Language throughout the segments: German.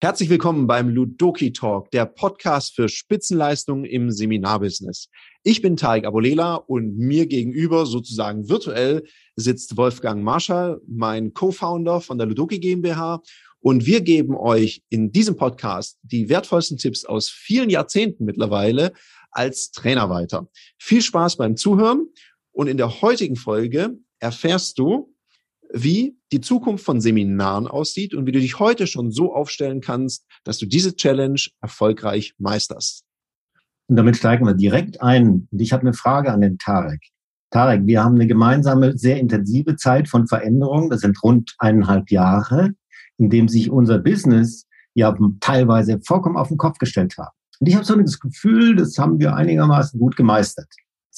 Herzlich willkommen beim Ludoki Talk, der Podcast für Spitzenleistungen im Seminarbusiness. Ich bin Tarek Abolela und mir gegenüber sozusagen virtuell sitzt Wolfgang Marschall, mein Co-Founder von der Ludoki GmbH. Und wir geben euch in diesem Podcast die wertvollsten Tipps aus vielen Jahrzehnten mittlerweile als Trainer weiter. Viel Spaß beim Zuhören und in der heutigen Folge erfährst du, wie die Zukunft von Seminaren aussieht und wie du dich heute schon so aufstellen kannst, dass du diese Challenge erfolgreich meisterst. Und damit steigen wir direkt ein. Und ich habe eine Frage an den Tarek. Tarek, wir haben eine gemeinsame, sehr intensive Zeit von Veränderung. Das sind rund eineinhalb Jahre, in dem sich unser Business ja teilweise vollkommen auf den Kopf gestellt hat. Und ich habe so das Gefühl, das haben wir einigermaßen gut gemeistert.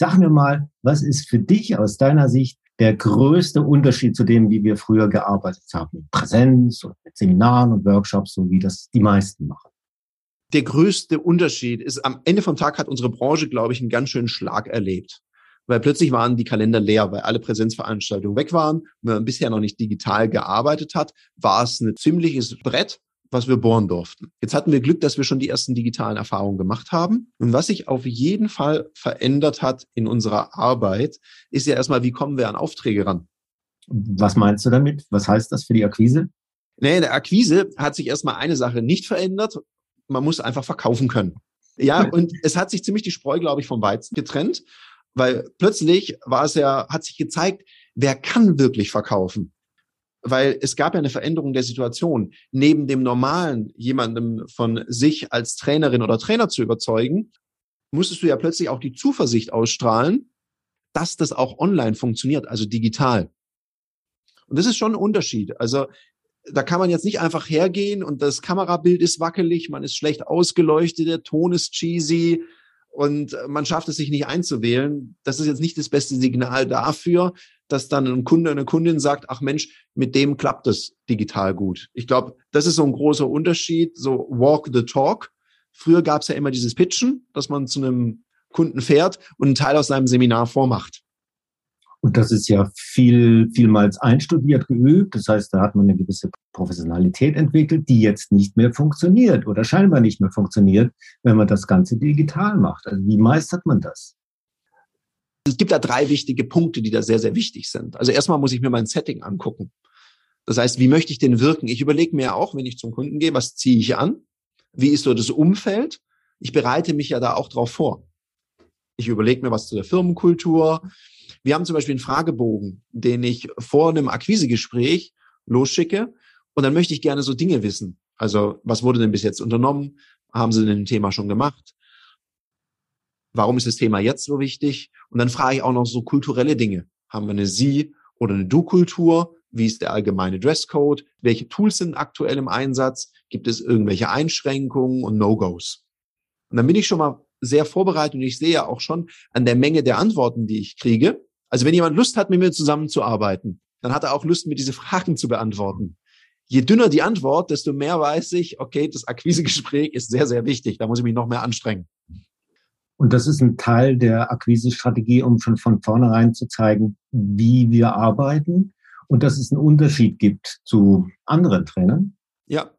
Sag mir mal, was ist für dich aus deiner Sicht der größte Unterschied zu dem, wie wir früher gearbeitet haben, mit Präsenz und mit Seminaren und Workshops, so wie das die meisten machen. Der größte Unterschied ist, am Ende vom Tag hat unsere Branche, glaube ich, einen ganz schönen Schlag erlebt. Weil plötzlich waren die Kalender leer, weil alle Präsenzveranstaltungen weg waren. Wenn man bisher noch nicht digital gearbeitet hat, war es ein ziemliches Brett was wir bohren durften. Jetzt hatten wir Glück, dass wir schon die ersten digitalen Erfahrungen gemacht haben. Und was sich auf jeden Fall verändert hat in unserer Arbeit, ist ja erstmal, wie kommen wir an Aufträge ran? Was meinst du damit? Was heißt das für die Akquise? Nee, in der Akquise hat sich erstmal eine Sache nicht verändert. Man muss einfach verkaufen können. Ja, und es hat sich ziemlich die Spreu, glaube ich, vom Weizen getrennt, weil plötzlich war es ja, hat sich gezeigt, wer kann wirklich verkaufen? Weil es gab ja eine Veränderung der Situation. Neben dem normalen, jemandem von sich als Trainerin oder Trainer zu überzeugen, musstest du ja plötzlich auch die Zuversicht ausstrahlen, dass das auch online funktioniert, also digital. Und das ist schon ein Unterschied. Also da kann man jetzt nicht einfach hergehen und das Kamerabild ist wackelig, man ist schlecht ausgeleuchtet, der Ton ist cheesy, und man schafft es sich nicht einzuwählen. Das ist jetzt nicht das beste Signal dafür, dass dann ein Kunde, eine Kundin sagt, ach Mensch, mit dem klappt es digital gut. Ich glaube, das ist so ein großer Unterschied, so walk the talk. Früher gab es ja immer dieses Pitchen, dass man zu einem Kunden fährt und einen Teil aus seinem Seminar vormacht. Und das ist ja viel, vielmals einstudiert, geübt. Das heißt, da hat man eine gewisse Professionalität entwickelt, die jetzt nicht mehr funktioniert oder scheinbar nicht mehr funktioniert, wenn man das Ganze digital macht. Also wie meistert man das? Es gibt da drei wichtige Punkte, die da sehr, sehr wichtig sind. Also erstmal muss ich mir mein Setting angucken. Das heißt, wie möchte ich denn wirken? Ich überlege mir auch, wenn ich zum Kunden gehe, was ziehe ich an? Wie ist so das Umfeld? Ich bereite mich ja da auch drauf vor. Ich überlege mir was zu der Firmenkultur. Wir haben zum Beispiel einen Fragebogen, den ich vor einem Akquisegespräch losschicke. Und dann möchte ich gerne so Dinge wissen. Also, was wurde denn bis jetzt unternommen? Haben Sie denn ein Thema schon gemacht? Warum ist das Thema jetzt so wichtig? Und dann frage ich auch noch so kulturelle Dinge. Haben wir eine Sie- oder eine Du-Kultur? Wie ist der allgemeine Dresscode? Welche Tools sind aktuell im Einsatz? Gibt es irgendwelche Einschränkungen und No-Gos? Und dann bin ich schon mal sehr vorbereitet und ich sehe ja auch schon an der Menge der Antworten, die ich kriege, also wenn jemand Lust hat, mit mir zusammenzuarbeiten, dann hat er auch Lust, mir diese Fragen zu beantworten. Je dünner die Antwort, desto mehr weiß ich, okay, das Akquisegespräch ist sehr, sehr wichtig. Da muss ich mich noch mehr anstrengen. Und das ist ein Teil der Akquisestrategie, um schon von vornherein zu zeigen, wie wir arbeiten und dass es einen Unterschied gibt zu anderen Trainern. Ja.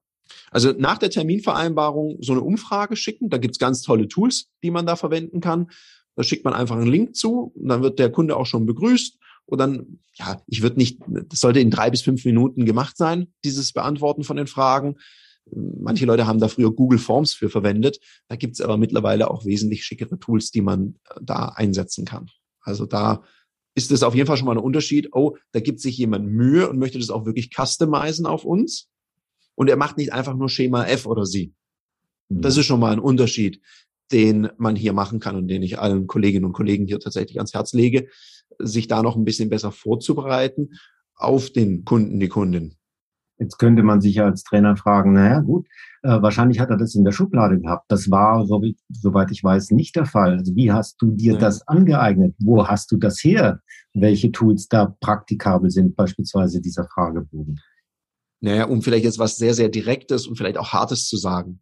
Also nach der Terminvereinbarung so eine Umfrage schicken. Da gibt's ganz tolle Tools, die man da verwenden kann. Da schickt man einfach einen Link zu und dann wird der Kunde auch schon begrüßt. Und dann, ja, ich würde nicht, das sollte in drei bis fünf Minuten gemacht sein, dieses Beantworten von den Fragen. Manche Leute haben da früher Google Forms für verwendet. Da gibt's aber mittlerweile auch wesentlich schickere Tools, die man äh, da einsetzen kann. Also da ist es auf jeden Fall schon mal ein Unterschied. Oh, da gibt sich jemand Mühe und möchte das auch wirklich customizen auf uns. Und er macht nicht einfach nur Schema F oder sie. Das mhm. ist schon mal ein Unterschied den man hier machen kann und den ich allen Kolleginnen und Kollegen hier tatsächlich ans Herz lege, sich da noch ein bisschen besser vorzubereiten auf den Kunden, die Kundin. Jetzt könnte man sich als Trainer fragen, naja gut, äh, wahrscheinlich hat er das in der Schublade gehabt. Das war, so wie, soweit ich weiß, nicht der Fall. Also wie hast du dir ja. das angeeignet? Wo hast du das her? Welche Tools da praktikabel sind, beispielsweise dieser Fragebogen? Naja, um vielleicht jetzt was sehr, sehr Direktes und vielleicht auch Hartes zu sagen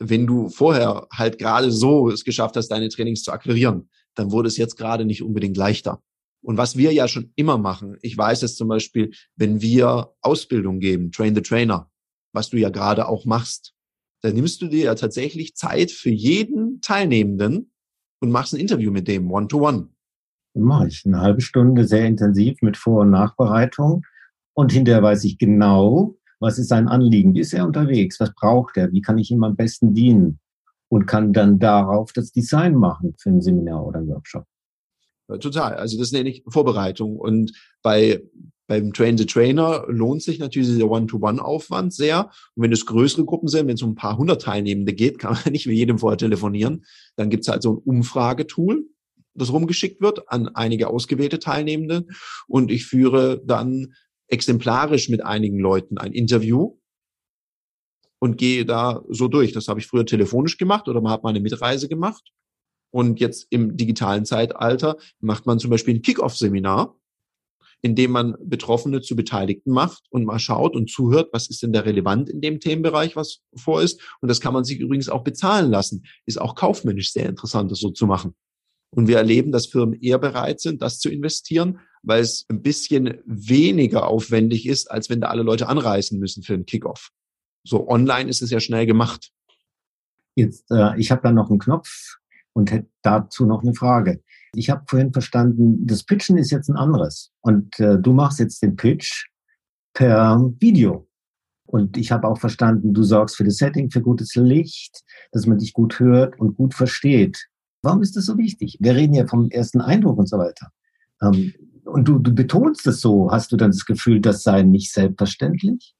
wenn du vorher halt gerade so es geschafft hast, deine Trainings zu akquirieren, dann wurde es jetzt gerade nicht unbedingt leichter. Und was wir ja schon immer machen, ich weiß es zum Beispiel, wenn wir Ausbildung geben, Train the Trainer, was du ja gerade auch machst, dann nimmst du dir ja tatsächlich Zeit für jeden Teilnehmenden und machst ein Interview mit dem, one-to-one. Mache ich eine halbe Stunde sehr intensiv mit Vor- und Nachbereitung. Und hinterher weiß ich genau, was ist sein Anliegen, wie ist er unterwegs, was braucht er, wie kann ich ihm am besten dienen und kann dann darauf das Design machen für ein Seminar oder einen Workshop. Total. Also das nenne ich Vorbereitung. Und bei beim Train the Trainer lohnt sich natürlich dieser One-to-One-Aufwand sehr. Und wenn es größere Gruppen sind, wenn es um ein paar hundert Teilnehmende geht, kann man nicht mit jedem vorher telefonieren. Dann gibt es halt so ein Umfragetool, das rumgeschickt wird an einige ausgewählte Teilnehmende. Und ich führe dann exemplarisch mit einigen Leuten ein Interview und gehe da so durch. Das habe ich früher telefonisch gemacht oder man hat mal eine Mitreise gemacht. Und jetzt im digitalen Zeitalter macht man zum Beispiel ein Kick-Off-Seminar indem man Betroffene zu Beteiligten macht und mal schaut und zuhört, was ist denn da relevant in dem Themenbereich, was vor ist. Und das kann man sich übrigens auch bezahlen lassen. Ist auch kaufmännisch sehr interessant, das so zu machen. Und wir erleben, dass Firmen eher bereit sind, das zu investieren, weil es ein bisschen weniger aufwendig ist, als wenn da alle Leute anreisen müssen für einen Kickoff. So online ist es ja schnell gemacht. Jetzt, äh, ich habe da noch einen Knopf und dazu noch eine Frage. Ich habe vorhin verstanden, das Pitchen ist jetzt ein anderes. Und äh, du machst jetzt den Pitch per Video. Und ich habe auch verstanden, du sorgst für das Setting, für gutes Licht, dass man dich gut hört und gut versteht. Warum ist das so wichtig? Wir reden ja vom ersten Eindruck und so weiter. Ähm, und du, du betonst es so. Hast du dann das Gefühl, das sei nicht selbstverständlich?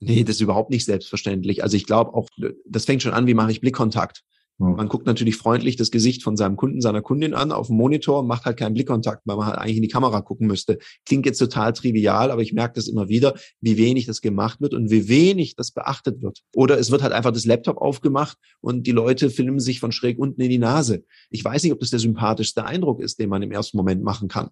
Nee, das ist überhaupt nicht selbstverständlich. Also ich glaube auch, das fängt schon an, wie mache ich Blickkontakt. Man guckt natürlich freundlich das Gesicht von seinem Kunden, seiner Kundin an auf dem Monitor und macht halt keinen Blickkontakt, weil man halt eigentlich in die Kamera gucken müsste. Klingt jetzt total trivial, aber ich merke das immer wieder, wie wenig das gemacht wird und wie wenig das beachtet wird. Oder es wird halt einfach das Laptop aufgemacht und die Leute filmen sich von schräg unten in die Nase. Ich weiß nicht, ob das der sympathischste Eindruck ist, den man im ersten Moment machen kann.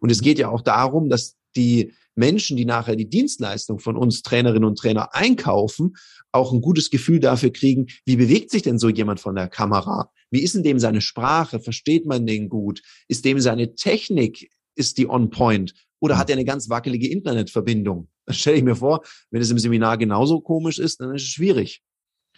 Und es geht ja auch darum, dass die Menschen, die nachher die Dienstleistung von uns Trainerinnen und Trainer einkaufen, auch ein gutes Gefühl dafür kriegen, wie bewegt sich denn so jemand von der Kamera? Wie ist denn dem seine Sprache? Versteht man den gut? Ist dem seine Technik, ist die on point? Oder hat er eine ganz wackelige Internetverbindung? Das stelle ich mir vor, wenn es im Seminar genauso komisch ist, dann ist es schwierig.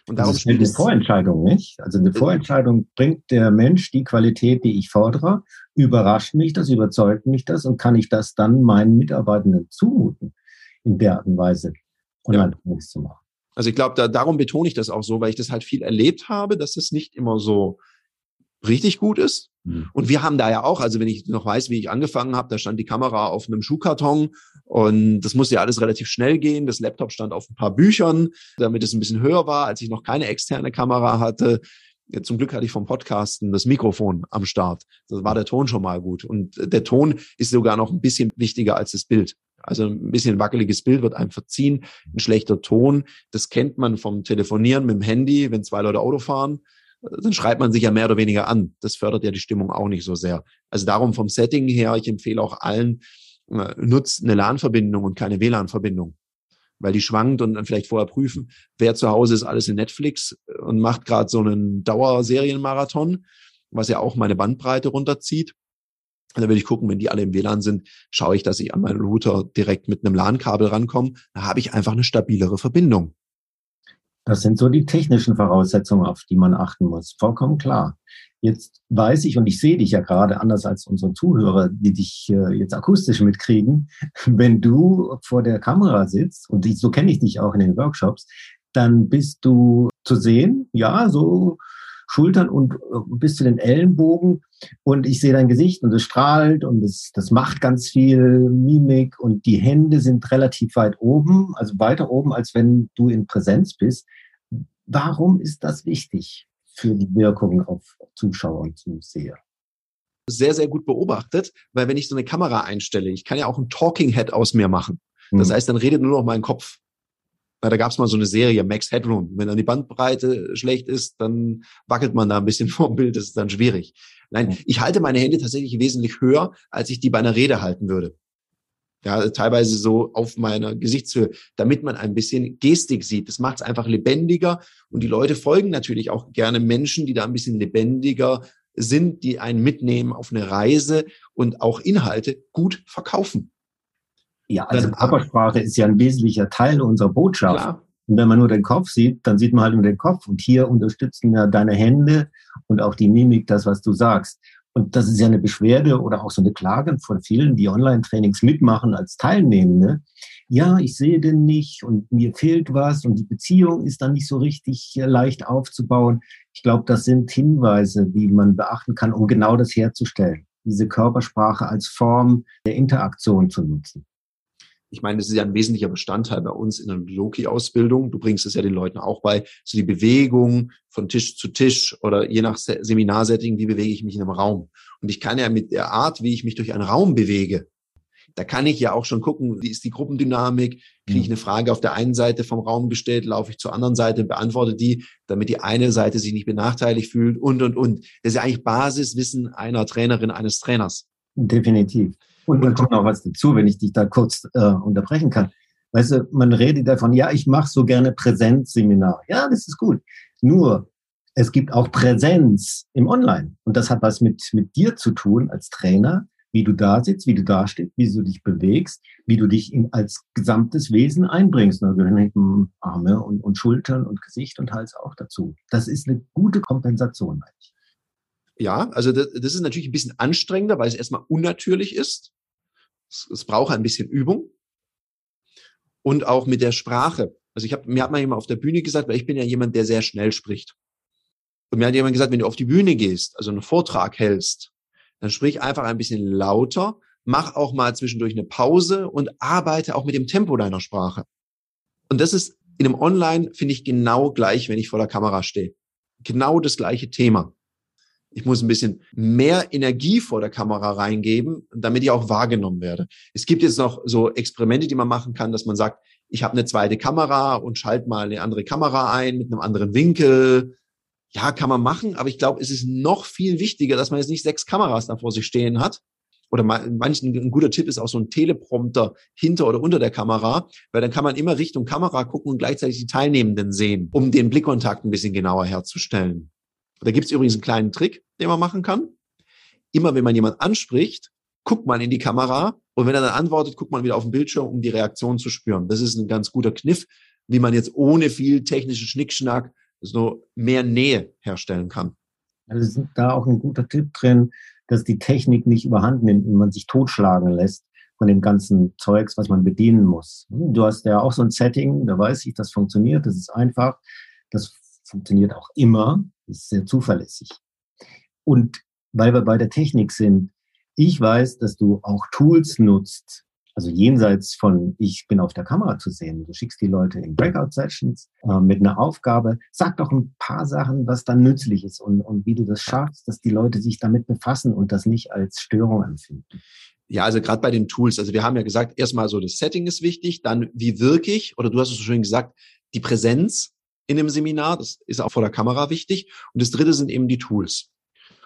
Und darum das ist eine Vorentscheidung, nicht? Also eine Vorentscheidung bringt der Mensch die Qualität, die ich fordere, überrascht mich das, überzeugt mich das und kann ich das dann meinen Mitarbeitenden zumuten, in der Art und Weise online ja. zu machen. Also ich glaube, da, darum betone ich das auch so, weil ich das halt viel erlebt habe, dass es nicht immer so richtig gut ist. Mhm. Und wir haben da ja auch, also wenn ich noch weiß, wie ich angefangen habe, da stand die Kamera auf einem Schuhkarton und das musste ja alles relativ schnell gehen. Das Laptop stand auf ein paar Büchern, damit es ein bisschen höher war, als ich noch keine externe Kamera hatte. Ja, zum Glück hatte ich vom Podcasten das Mikrofon am Start. Das war der Ton schon mal gut. Und der Ton ist sogar noch ein bisschen wichtiger als das Bild. Also ein bisschen wackeliges Bild wird einem verziehen. Ein schlechter Ton, das kennt man vom Telefonieren mit dem Handy, wenn zwei Leute Auto fahren dann schreibt man sich ja mehr oder weniger an. Das fördert ja die Stimmung auch nicht so sehr. Also darum vom Setting her, ich empfehle auch allen, äh, nutzt eine LAN-Verbindung und keine WLAN-Verbindung. Weil die schwankt und dann vielleicht vorher prüfen, wer zu Hause ist alles in Netflix und macht gerade so einen Dauerserienmarathon, was ja auch meine Bandbreite runterzieht. Und dann will ich gucken, wenn die alle im WLAN sind, schaue ich, dass ich an meinen Router direkt mit einem LAN-Kabel rankomme. Da habe ich einfach eine stabilere Verbindung. Das sind so die technischen Voraussetzungen, auf die man achten muss. Vollkommen klar. Jetzt weiß ich und ich sehe dich ja gerade anders als unsere Zuhörer, die dich äh, jetzt akustisch mitkriegen. Wenn du vor der Kamera sitzt, und so kenne ich dich auch in den Workshops, dann bist du zu sehen, ja, so Schultern und äh, bis zu den Ellenbogen und ich sehe dein Gesicht und es strahlt und es, das macht ganz viel Mimik und die Hände sind relativ weit oben, also weiter oben, als wenn du in Präsenz bist. Warum ist das wichtig für die Wirkung auf Zuschauer und Zuseher? Sehr, sehr gut beobachtet, weil wenn ich so eine Kamera einstelle, ich kann ja auch ein Talking Head aus mir machen. Das hm. heißt, dann redet nur noch mein Kopf. Na, da gab es mal so eine Serie, Max Headroom. Wenn dann die Bandbreite schlecht ist, dann wackelt man da ein bisschen vom Bild, das ist dann schwierig. Nein, ich halte meine Hände tatsächlich wesentlich höher, als ich die bei einer Rede halten würde. Ja, teilweise so auf meiner Gesichtshöhe, damit man ein bisschen Gestik sieht. Das macht es einfach lebendiger und die Leute folgen natürlich auch gerne Menschen, die da ein bisschen lebendiger sind, die einen mitnehmen auf eine Reise und auch Inhalte gut verkaufen. Ja, also dann, Körpersprache ist ja ein wesentlicher Teil unserer Botschaft. Klar. Und wenn man nur den Kopf sieht, dann sieht man halt nur den Kopf. Und hier unterstützen ja deine Hände und auch die Mimik das, was du sagst. Und das ist ja eine Beschwerde oder auch so eine Klage von vielen, die Online-Trainings mitmachen als Teilnehmende. Ja, ich sehe den nicht und mir fehlt was und die Beziehung ist dann nicht so richtig leicht aufzubauen. Ich glaube, das sind Hinweise, die man beachten kann, um genau das herzustellen, diese Körpersprache als Form der Interaktion zu nutzen ich meine, das ist ja ein wesentlicher Bestandteil bei uns in der Loki-Ausbildung. Du bringst es ja den Leuten auch bei, so die Bewegung von Tisch zu Tisch oder je nach Seminarsetting, wie bewege ich mich in einem Raum. Und ich kann ja mit der Art, wie ich mich durch einen Raum bewege, da kann ich ja auch schon gucken, wie ist die Gruppendynamik, kriege ich eine Frage auf der einen Seite vom Raum gestellt, laufe ich zur anderen Seite, beantworte die, damit die eine Seite sich nicht benachteiligt fühlt und, und, und. Das ist ja eigentlich Basiswissen einer Trainerin, eines Trainers. Definitiv. Und dann kommt noch was dazu, wenn ich dich da kurz äh, unterbrechen kann. Weißt du, man redet davon, ja, ich mache so gerne Präsenzseminar. Ja, das ist gut. Nur, es gibt auch Präsenz im Online. Und das hat was mit, mit dir zu tun als Trainer, wie du da sitzt, wie du da stehst, wie du dich bewegst, wie du dich in, als gesamtes Wesen einbringst. Da gehören Arme und, und Schultern und Gesicht und Hals auch dazu. Das ist eine gute Kompensation, eigentlich. Ja, also das, das ist natürlich ein bisschen anstrengender, weil es erstmal unnatürlich ist. Es, es braucht ein bisschen Übung. Und auch mit der Sprache. Also ich habe, mir hat mal jemand auf der Bühne gesagt, weil ich bin ja jemand, der sehr schnell spricht. Und mir hat jemand gesagt, wenn du auf die Bühne gehst, also einen Vortrag hältst, dann sprich einfach ein bisschen lauter, mach auch mal zwischendurch eine Pause und arbeite auch mit dem Tempo deiner Sprache. Und das ist in einem Online, finde ich, genau gleich, wenn ich vor der Kamera stehe. Genau das gleiche Thema. Ich muss ein bisschen mehr Energie vor der Kamera reingeben, damit ich auch wahrgenommen werde. Es gibt jetzt noch so Experimente, die man machen kann, dass man sagt, ich habe eine zweite Kamera und schalte mal eine andere Kamera ein mit einem anderen Winkel. Ja, kann man machen, aber ich glaube, es ist noch viel wichtiger, dass man jetzt nicht sechs Kameras da vor sich stehen hat. Oder manchen ein guter Tipp ist auch so ein Teleprompter hinter oder unter der Kamera, weil dann kann man immer Richtung Kamera gucken und gleichzeitig die Teilnehmenden sehen, um den Blickkontakt ein bisschen genauer herzustellen. Da gibt es übrigens einen kleinen Trick, den man machen kann. Immer wenn man jemand anspricht, guckt man in die Kamera und wenn er dann antwortet, guckt man wieder auf den Bildschirm, um die Reaktion zu spüren. Das ist ein ganz guter Kniff, wie man jetzt ohne viel technischen Schnickschnack so mehr Nähe herstellen kann. Also ist da auch ein guter Tipp drin, dass die Technik nicht überhand nimmt und man sich totschlagen lässt von dem ganzen Zeugs, was man bedienen muss. Du hast ja auch so ein Setting, da weiß ich, das funktioniert, das ist einfach. Das funktioniert auch immer, ist sehr zuverlässig. Und weil wir bei der Technik sind, ich weiß, dass du auch Tools nutzt, also jenseits von, ich bin auf der Kamera zu sehen. Du schickst die Leute in Breakout-Sessions äh, mit einer Aufgabe. Sag doch ein paar Sachen, was dann nützlich ist und, und wie du das schaffst, dass die Leute sich damit befassen und das nicht als Störung empfinden. Ja, also gerade bei den Tools, also wir haben ja gesagt, erstmal so das Setting ist wichtig, dann wie wirke ich, oder du hast es so schön gesagt, die Präsenz in dem Seminar. Das ist auch vor der Kamera wichtig. Und das dritte sind eben die Tools.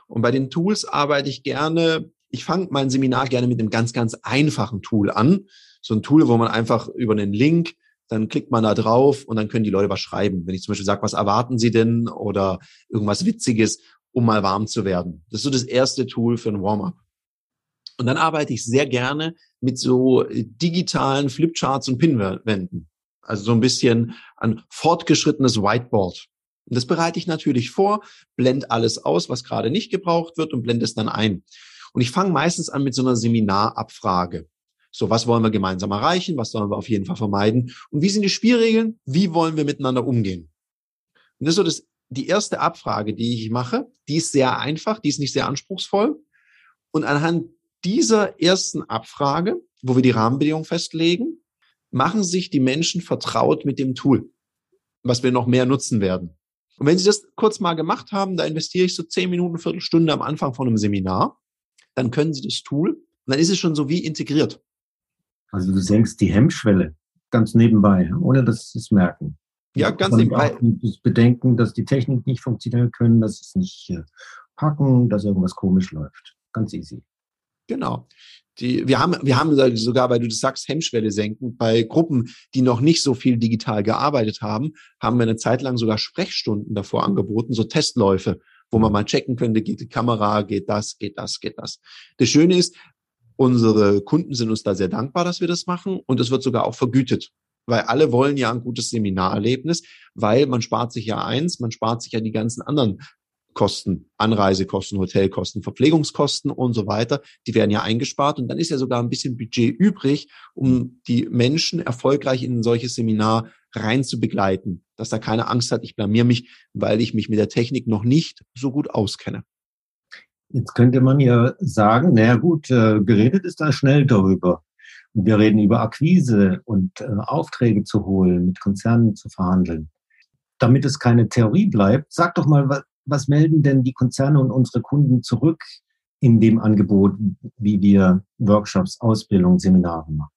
Und bei den Tools arbeite ich gerne, ich fange mein Seminar gerne mit einem ganz, ganz einfachen Tool an. So ein Tool, wo man einfach über einen Link, dann klickt man da drauf und dann können die Leute was schreiben. Wenn ich zum Beispiel sage, was erwarten sie denn oder irgendwas Witziges, um mal warm zu werden. Das ist so das erste Tool für ein Warm-up. Und dann arbeite ich sehr gerne mit so digitalen Flipcharts und Pinwänden. Also so ein bisschen ein fortgeschrittenes Whiteboard. Und das bereite ich natürlich vor, blende alles aus, was gerade nicht gebraucht wird und blende es dann ein. Und ich fange meistens an mit so einer Seminarabfrage. So, was wollen wir gemeinsam erreichen? Was sollen wir auf jeden Fall vermeiden? Und wie sind die Spielregeln? Wie wollen wir miteinander umgehen? Und das ist so das, die erste Abfrage, die ich mache. Die ist sehr einfach, die ist nicht sehr anspruchsvoll. Und anhand dieser ersten Abfrage, wo wir die Rahmenbedingungen festlegen, machen sich die Menschen vertraut mit dem Tool, was wir noch mehr nutzen werden. Und wenn Sie das kurz mal gemacht haben, da investiere ich so zehn Minuten, Viertelstunde am Anfang von einem Seminar, dann können Sie das Tool und dann ist es schon so wie integriert. Also du senkst die Hemmschwelle ganz nebenbei, ohne dass Sie es merken. Ja, ganz nebenbei. Das Bedenken, dass die Technik nicht funktionieren können, dass es nicht äh, packen, dass irgendwas komisch läuft. Ganz easy. Genau. Die, wir haben, wir haben sogar, weil du das sagst, Hemmschwelle senken. Bei Gruppen, die noch nicht so viel digital gearbeitet haben, haben wir eine Zeit lang sogar Sprechstunden davor angeboten, so Testläufe, wo man mal checken könnte, geht die Kamera, geht das, geht das, geht das. Das Schöne ist, unsere Kunden sind uns da sehr dankbar, dass wir das machen und es wird sogar auch vergütet. Weil alle wollen ja ein gutes Seminarerlebnis, weil man spart sich ja eins, man spart sich ja die ganzen anderen Kosten, Anreisekosten, Hotelkosten, Verpflegungskosten und so weiter, die werden ja eingespart und dann ist ja sogar ein bisschen Budget übrig, um die Menschen erfolgreich in ein solches Seminar rein zu begleiten, dass da keine Angst hat, ich blamier mich, weil ich mich mit der Technik noch nicht so gut auskenne. Jetzt könnte man ja sagen, naja gut, äh, geredet ist da schnell darüber. Wir reden über Akquise und äh, Aufträge zu holen, mit Konzernen zu verhandeln. Damit es keine Theorie bleibt, sag doch mal, was melden denn die Konzerne und unsere Kunden zurück in dem Angebot, wie wir Workshops, Ausbildung, Seminare machen?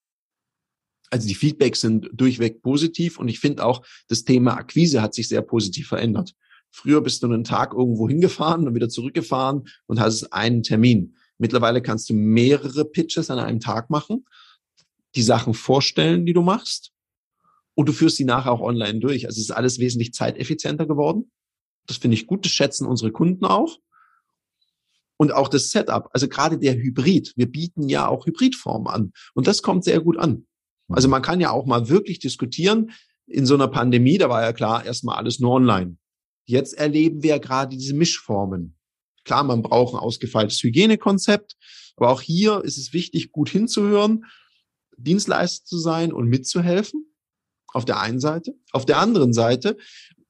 Also die Feedbacks sind durchweg positiv und ich finde auch, das Thema Akquise hat sich sehr positiv verändert. Früher bist du einen Tag irgendwo hingefahren und wieder zurückgefahren und hast einen Termin. Mittlerweile kannst du mehrere Pitches an einem Tag machen, die Sachen vorstellen, die du machst und du führst sie nachher auch online durch. Also es ist alles wesentlich zeiteffizienter geworden. Das finde ich gut, das schätzen unsere Kunden auch. Und auch das Setup, also gerade der Hybrid. Wir bieten ja auch Hybridformen an. Und das kommt sehr gut an. Also man kann ja auch mal wirklich diskutieren. In so einer Pandemie, da war ja klar, erstmal alles nur online. Jetzt erleben wir ja gerade diese Mischformen. Klar, man braucht ein ausgefeiltes Hygienekonzept, aber auch hier ist es wichtig, gut hinzuhören, Dienstleister zu sein und mitzuhelfen. Auf der einen Seite. Auf der anderen Seite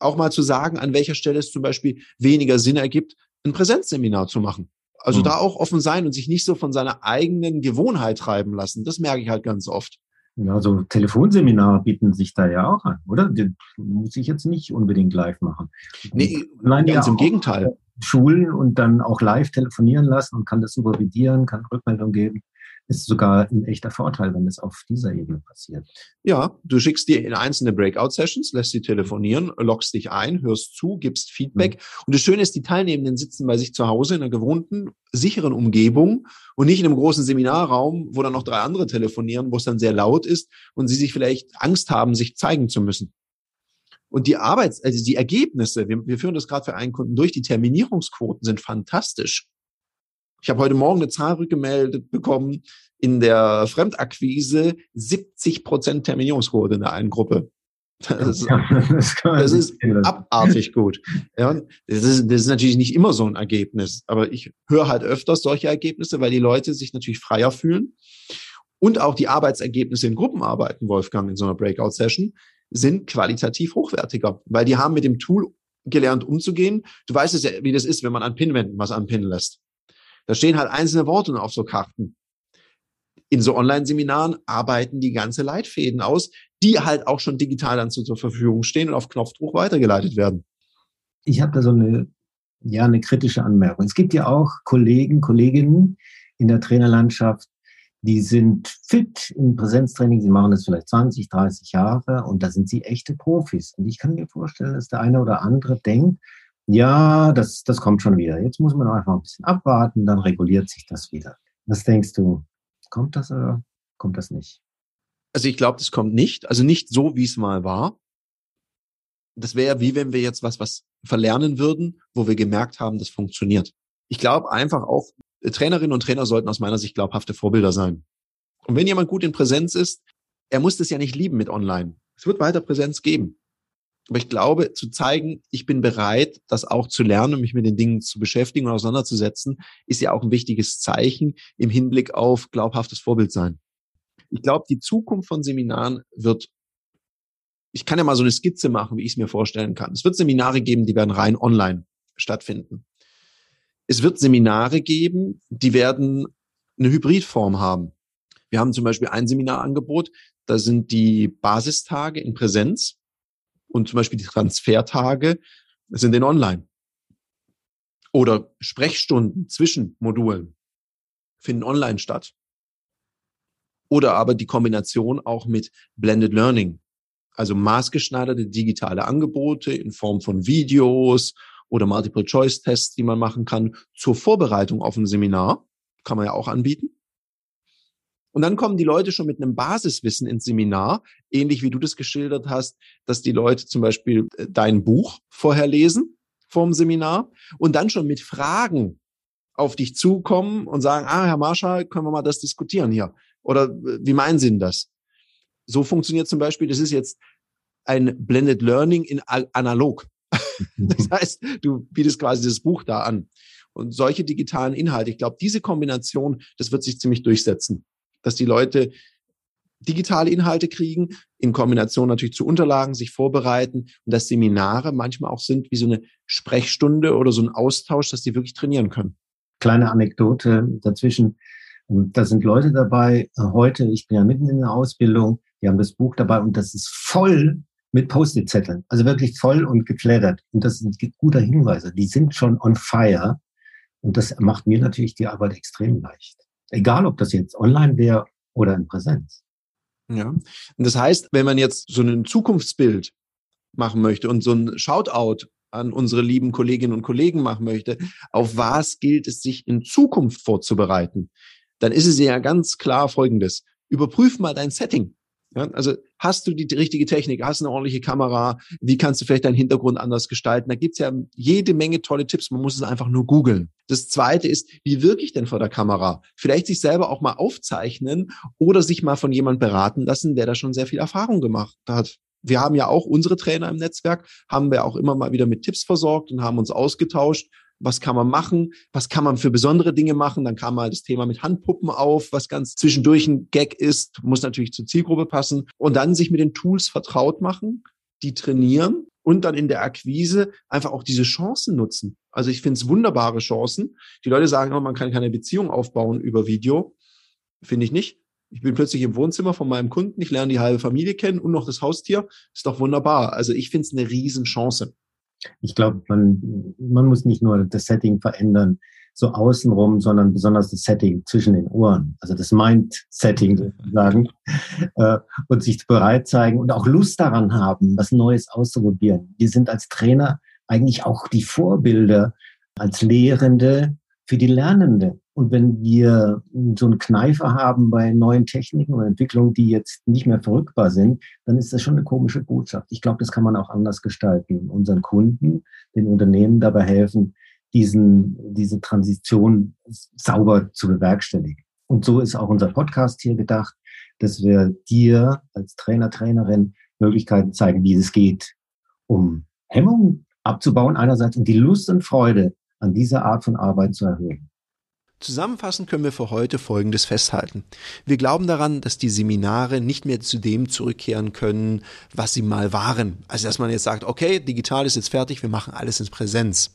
auch mal zu sagen, an welcher Stelle es zum Beispiel weniger Sinn ergibt, ein Präsenzseminar zu machen. Also mhm. da auch offen sein und sich nicht so von seiner eigenen Gewohnheit treiben lassen. Das merke ich halt ganz oft. Ja, so Telefonseminare bieten sich da ja auch an, oder? Die muss ich jetzt nicht unbedingt live machen. Nee, Nein, ganz ja im Gegenteil. Schulen und dann auch live telefonieren lassen und kann das supervidieren, kann Rückmeldung geben ist sogar ein echter Vorteil, wenn es auf dieser Ebene passiert. Ja, du schickst dir in einzelne Breakout-Sessions, lässt sie telefonieren, loggst dich ein, hörst zu, gibst Feedback. Mhm. Und das Schöne ist, die Teilnehmenden sitzen bei sich zu Hause in einer gewohnten, sicheren Umgebung und nicht in einem großen Seminarraum, wo dann noch drei andere telefonieren, wo es dann sehr laut ist und sie sich vielleicht Angst haben, sich zeigen zu müssen. Und die Arbeits-, also die Ergebnisse, wir, wir führen das gerade für einen Kunden durch, die Terminierungsquoten sind fantastisch. Ich habe heute Morgen eine Zahl rückgemeldet bekommen, in der Fremdakquise 70 Prozent Terminierungsquote in der einen Gruppe. Das ist, das ist abartig gut. Ja, das, ist, das ist natürlich nicht immer so ein Ergebnis, aber ich höre halt öfters solche Ergebnisse, weil die Leute sich natürlich freier fühlen. Und auch die Arbeitsergebnisse in Gruppenarbeiten, Wolfgang, in so einer Breakout-Session, sind qualitativ hochwertiger, weil die haben mit dem Tool gelernt umzugehen. Du weißt es ja, wie das ist, wenn man an Pinwänden was anpinnen lässt. Da stehen halt einzelne Worte auf so Karten. In so Online-Seminaren arbeiten die ganze Leitfäden aus, die halt auch schon digital dann zur Verfügung stehen und auf Knopfdruck weitergeleitet werden. Ich habe da so eine, ja, eine kritische Anmerkung. Es gibt ja auch Kollegen, Kolleginnen in der Trainerlandschaft, die sind fit im Präsenztraining, sie machen das vielleicht 20, 30 Jahre und da sind sie echte Profis. Und ich kann mir vorstellen, dass der eine oder andere denkt, ja, das, das kommt schon wieder. Jetzt muss man einfach ein bisschen abwarten, dann reguliert sich das wieder. Was denkst du? Kommt das oder kommt das nicht? Also ich glaube, das kommt nicht. Also nicht so, wie es mal war. Das wäre wie wenn wir jetzt was, was verlernen würden, wo wir gemerkt haben, das funktioniert. Ich glaube einfach auch, Trainerinnen und Trainer sollten aus meiner Sicht glaubhafte Vorbilder sein. Und wenn jemand gut in Präsenz ist, er muss das ja nicht lieben mit online. Es wird weiter Präsenz geben. Aber ich glaube, zu zeigen, ich bin bereit, das auch zu lernen und mich mit den Dingen zu beschäftigen und auseinanderzusetzen, ist ja auch ein wichtiges Zeichen im Hinblick auf glaubhaftes Vorbild sein. Ich glaube, die Zukunft von Seminaren wird, ich kann ja mal so eine Skizze machen, wie ich es mir vorstellen kann. Es wird Seminare geben, die werden rein online stattfinden. Es wird Seminare geben, die werden eine Hybridform haben. Wir haben zum Beispiel ein Seminarangebot, da sind die Basistage in Präsenz und zum Beispiel die Transfertage sind in Online. Oder Sprechstunden zwischen Modulen finden online statt. Oder aber die Kombination auch mit Blended Learning, also maßgeschneiderte digitale Angebote in Form von Videos oder Multiple-Choice-Tests, die man machen kann zur Vorbereitung auf ein Seminar, kann man ja auch anbieten. Und dann kommen die Leute schon mit einem Basiswissen ins Seminar, ähnlich wie du das geschildert hast, dass die Leute zum Beispiel äh, dein Buch vorher lesen, vorm Seminar und dann schon mit Fragen auf dich zukommen und sagen, ah, Herr Marschall, können wir mal das diskutieren hier? Oder äh, wie meinen Sie denn das? So funktioniert zum Beispiel, das ist jetzt ein Blended Learning in analog. Das heißt, du bietest quasi das Buch da an. Und solche digitalen Inhalte, ich glaube, diese Kombination, das wird sich ziemlich durchsetzen, dass die Leute digitale Inhalte kriegen, in Kombination natürlich zu Unterlagen, sich vorbereiten und dass Seminare manchmal auch sind wie so eine Sprechstunde oder so ein Austausch, dass die wirklich trainieren können. Kleine Anekdote dazwischen. Da sind Leute dabei, heute, ich bin ja mitten in der Ausbildung, die haben das Buch dabei und das ist voll mit Post-it-Zetteln. Also wirklich voll und geklettert. Und das sind guter Hinweise. Die sind schon on fire. Und das macht mir natürlich die Arbeit extrem leicht. Egal, ob das jetzt online wäre oder in Präsenz. Ja. Und das heißt, wenn man jetzt so ein Zukunftsbild machen möchte und so ein Shoutout an unsere lieben Kolleginnen und Kollegen machen möchte, auf was gilt es sich in Zukunft vorzubereiten, dann ist es ja ganz klar Folgendes. Überprüf mal dein Setting. Ja, also hast du die richtige Technik, hast eine ordentliche Kamera, wie kannst du vielleicht deinen Hintergrund anders gestalten? Da gibt's ja jede Menge tolle Tipps, man muss es einfach nur googeln. Das zweite ist, wie wirke ich denn vor der Kamera? Vielleicht sich selber auch mal aufzeichnen oder sich mal von jemand beraten lassen, der da schon sehr viel Erfahrung gemacht hat. Wir haben ja auch unsere Trainer im Netzwerk, haben wir auch immer mal wieder mit Tipps versorgt und haben uns ausgetauscht was kann man machen, was kann man für besondere Dinge machen. Dann kam mal das Thema mit Handpuppen auf, was ganz zwischendurch ein Gag ist, muss natürlich zur Zielgruppe passen. Und dann sich mit den Tools vertraut machen, die trainieren und dann in der Akquise einfach auch diese Chancen nutzen. Also ich finde es wunderbare Chancen. Die Leute sagen immer, man kann keine Beziehung aufbauen über Video. Finde ich nicht. Ich bin plötzlich im Wohnzimmer von meinem Kunden, ich lerne die halbe Familie kennen und noch das Haustier. Ist doch wunderbar. Also ich finde es eine Riesenchance. Ich glaube, man, man muss nicht nur das Setting verändern, so außenrum, sondern besonders das Setting zwischen den Ohren, also das Mind-Setting sozusagen, äh, und sich bereit zeigen und auch Lust daran haben, was Neues auszuprobieren. Wir sind als Trainer eigentlich auch die Vorbilder als Lehrende für die Lernende. Und wenn wir so einen Kneifer haben bei neuen Techniken und Entwicklungen, die jetzt nicht mehr verrückbar sind, dann ist das schon eine komische Botschaft. Ich glaube, das kann man auch anders gestalten. Unseren Kunden, den Unternehmen dabei helfen, diesen, diese Transition sauber zu bewerkstelligen. Und so ist auch unser Podcast hier gedacht, dass wir dir als Trainer, Trainerin Möglichkeiten zeigen, wie es geht, um Hemmungen abzubauen einerseits und die Lust und Freude an dieser Art von Arbeit zu erhöhen. Zusammenfassend können wir für heute Folgendes festhalten. Wir glauben daran, dass die Seminare nicht mehr zu dem zurückkehren können, was sie mal waren. Also dass man jetzt sagt, okay, digital ist jetzt fertig, wir machen alles in Präsenz.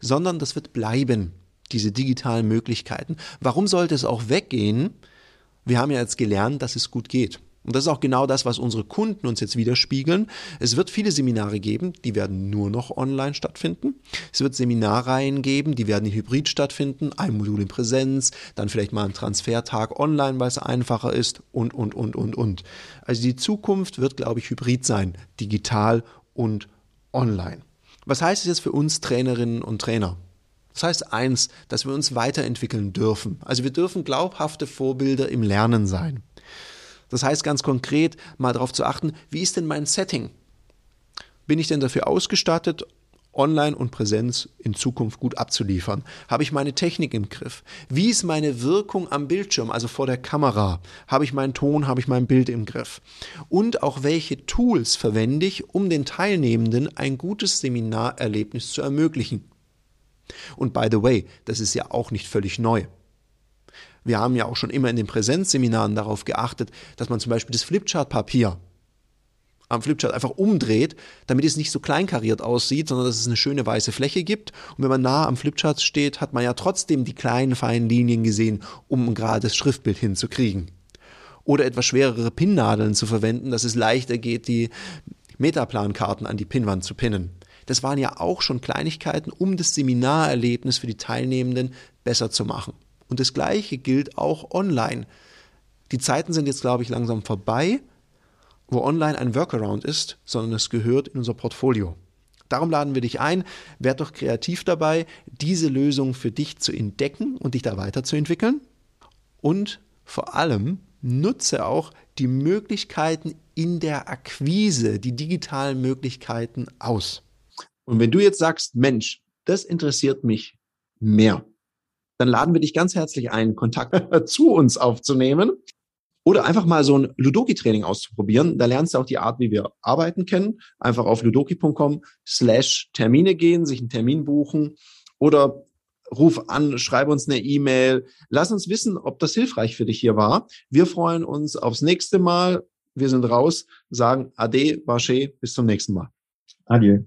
Sondern das wird bleiben, diese digitalen Möglichkeiten. Warum sollte es auch weggehen? Wir haben ja jetzt gelernt, dass es gut geht. Und das ist auch genau das, was unsere Kunden uns jetzt widerspiegeln. Es wird viele Seminare geben, die werden nur noch online stattfinden. Es wird Seminarreihen geben, die werden hybrid stattfinden, ein Modul in Präsenz, dann vielleicht mal ein Transfertag online, weil es einfacher ist und, und, und, und, und. Also die Zukunft wird, glaube ich, hybrid sein, digital und online. Was heißt es jetzt für uns Trainerinnen und Trainer? Das heißt eins, dass wir uns weiterentwickeln dürfen. Also wir dürfen glaubhafte Vorbilder im Lernen sein. Das heißt ganz konkret, mal darauf zu achten, wie ist denn mein Setting? Bin ich denn dafür ausgestattet, Online und Präsenz in Zukunft gut abzuliefern? Habe ich meine Technik im Griff? Wie ist meine Wirkung am Bildschirm, also vor der Kamera? Habe ich meinen Ton, habe ich mein Bild im Griff? Und auch welche Tools verwende ich, um den Teilnehmenden ein gutes Seminarerlebnis zu ermöglichen? Und by the way, das ist ja auch nicht völlig neu. Wir haben ja auch schon immer in den Präsenzseminaren darauf geachtet, dass man zum Beispiel das Flipchart-Papier am Flipchart einfach umdreht, damit es nicht so kleinkariert aussieht, sondern dass es eine schöne weiße Fläche gibt. Und wenn man nah am Flipchart steht, hat man ja trotzdem die kleinen feinen Linien gesehen, um ein gerades Schriftbild hinzukriegen. Oder etwas schwerere Pinnnadeln zu verwenden, dass es leichter geht, die Metaplankarten an die Pinnwand zu pinnen. Das waren ja auch schon Kleinigkeiten, um das Seminarerlebnis für die Teilnehmenden besser zu machen. Und das Gleiche gilt auch online. Die Zeiten sind jetzt, glaube ich, langsam vorbei, wo online ein Workaround ist, sondern es gehört in unser Portfolio. Darum laden wir dich ein, werd doch kreativ dabei, diese Lösung für dich zu entdecken und dich da weiterzuentwickeln. Und vor allem nutze auch die Möglichkeiten in der Akquise, die digitalen Möglichkeiten aus. Und wenn du jetzt sagst, Mensch, das interessiert mich mehr, dann laden wir dich ganz herzlich ein, Kontakt zu uns aufzunehmen oder einfach mal so ein Ludoki-Training auszuprobieren. Da lernst du auch die Art, wie wir arbeiten kennen. Einfach auf ludoki.com slash Termine gehen, sich einen Termin buchen oder ruf an, schreib uns eine E-Mail. Lass uns wissen, ob das hilfreich für dich hier war. Wir freuen uns aufs nächste Mal. Wir sind raus, sagen Ade, Bache, bis zum nächsten Mal. Adieu.